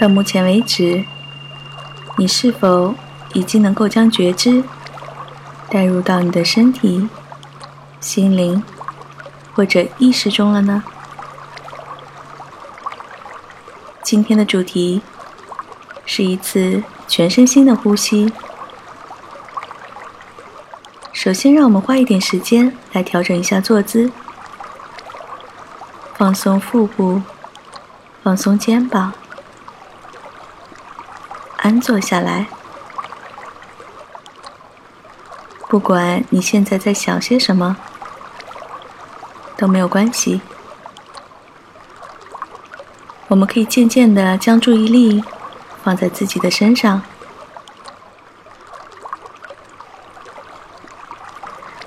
到目前为止，你是否已经能够将觉知带入到你的身体、心灵或者意识中了呢？今天的主题是一次全身心的呼吸。首先，让我们花一点时间来调整一下坐姿，放松腹部，放松肩膀。安坐下来，不管你现在在想些什么，都没有关系。我们可以渐渐的将注意力放在自己的身上，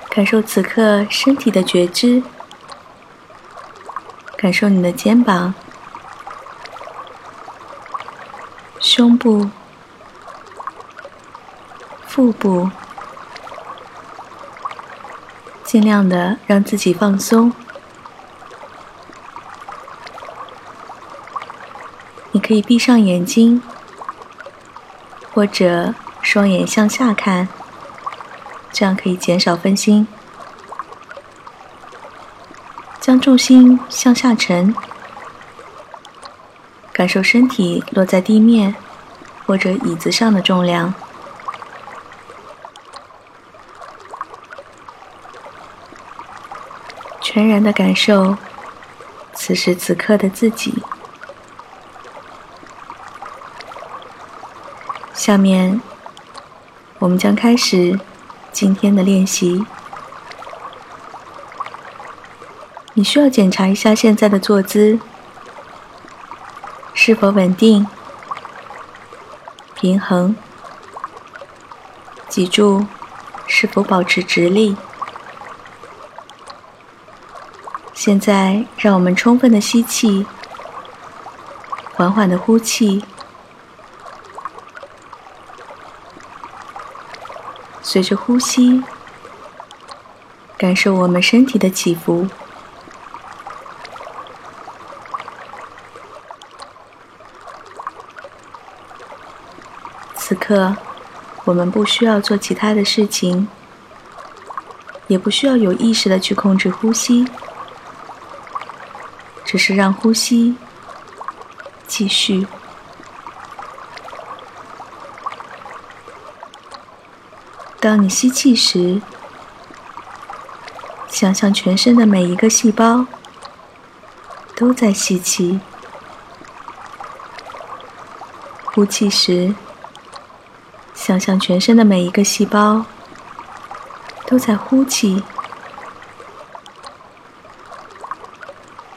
感受此刻身体的觉知，感受你的肩膀、胸部。腹部，尽量的让自己放松。你可以闭上眼睛，或者双眼向下看，这样可以减少分心。将重心向下沉，感受身体落在地面或者椅子上的重量。全然的感受此时此刻的自己。下面，我们将开始今天的练习。你需要检查一下现在的坐姿是否稳定、平衡，脊柱是否保持直立。现在，让我们充分的吸气，缓缓的呼气，随着呼吸，感受我们身体的起伏。此刻，我们不需要做其他的事情，也不需要有意识的去控制呼吸。只是让呼吸继续。当你吸气时，想象全身的每一个细胞都在吸气；呼气时，想象全身的每一个细胞都在呼气。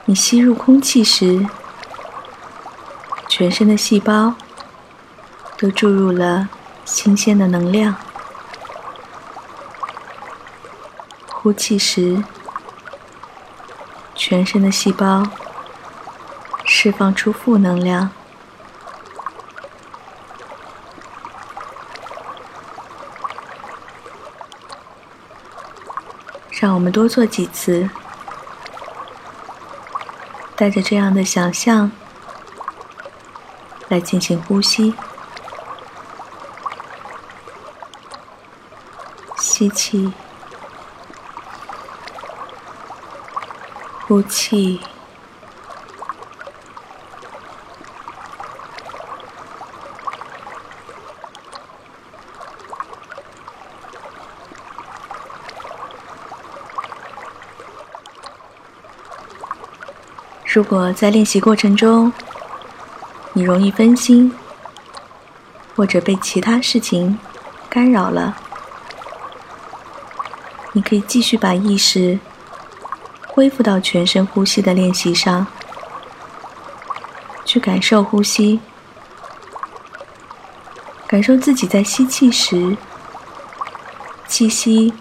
你吸入空气时，全身的细胞都注入了新鲜的能量；呼气时，全身的细胞释放出负能量。让我们多做几次。带着这样的想象来进行呼吸，吸气，呼气。如果在练习过程中，你容易分心，或者被其他事情干扰了，你可以继续把意识恢复到全身呼吸的练习上，去感受呼吸，感受自己在吸气时，气息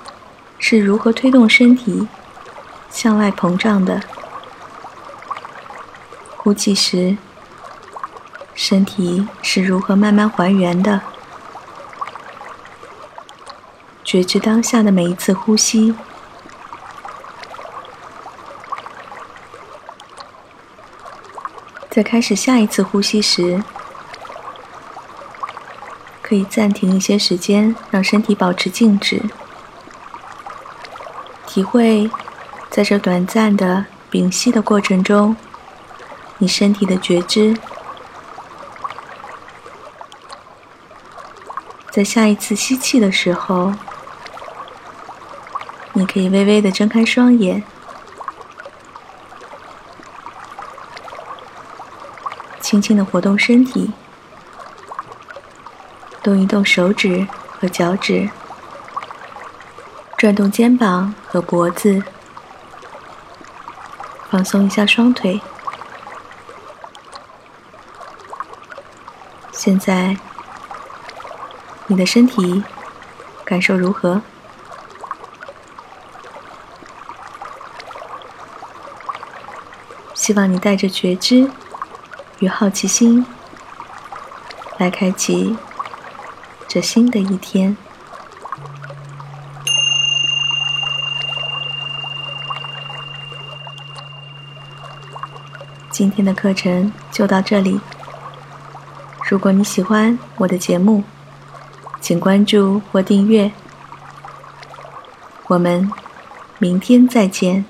是如何推动身体向外膨胀的。呼气时，身体是如何慢慢还原的？觉知当下的每一次呼吸。在开始下一次呼吸时，可以暂停一些时间，让身体保持静止，体会在这短暂的屏息的过程中，你身体的觉知。在下一次吸气的时候，你可以微微的睁开双眼，轻轻的活动身体。动一动手指和脚趾，转动肩膀和脖子，放松一下双腿。现在，你的身体感受如何？希望你带着觉知与好奇心来开启。这新的一天，今天的课程就到这里。如果你喜欢我的节目，请关注或订阅。我们明天再见。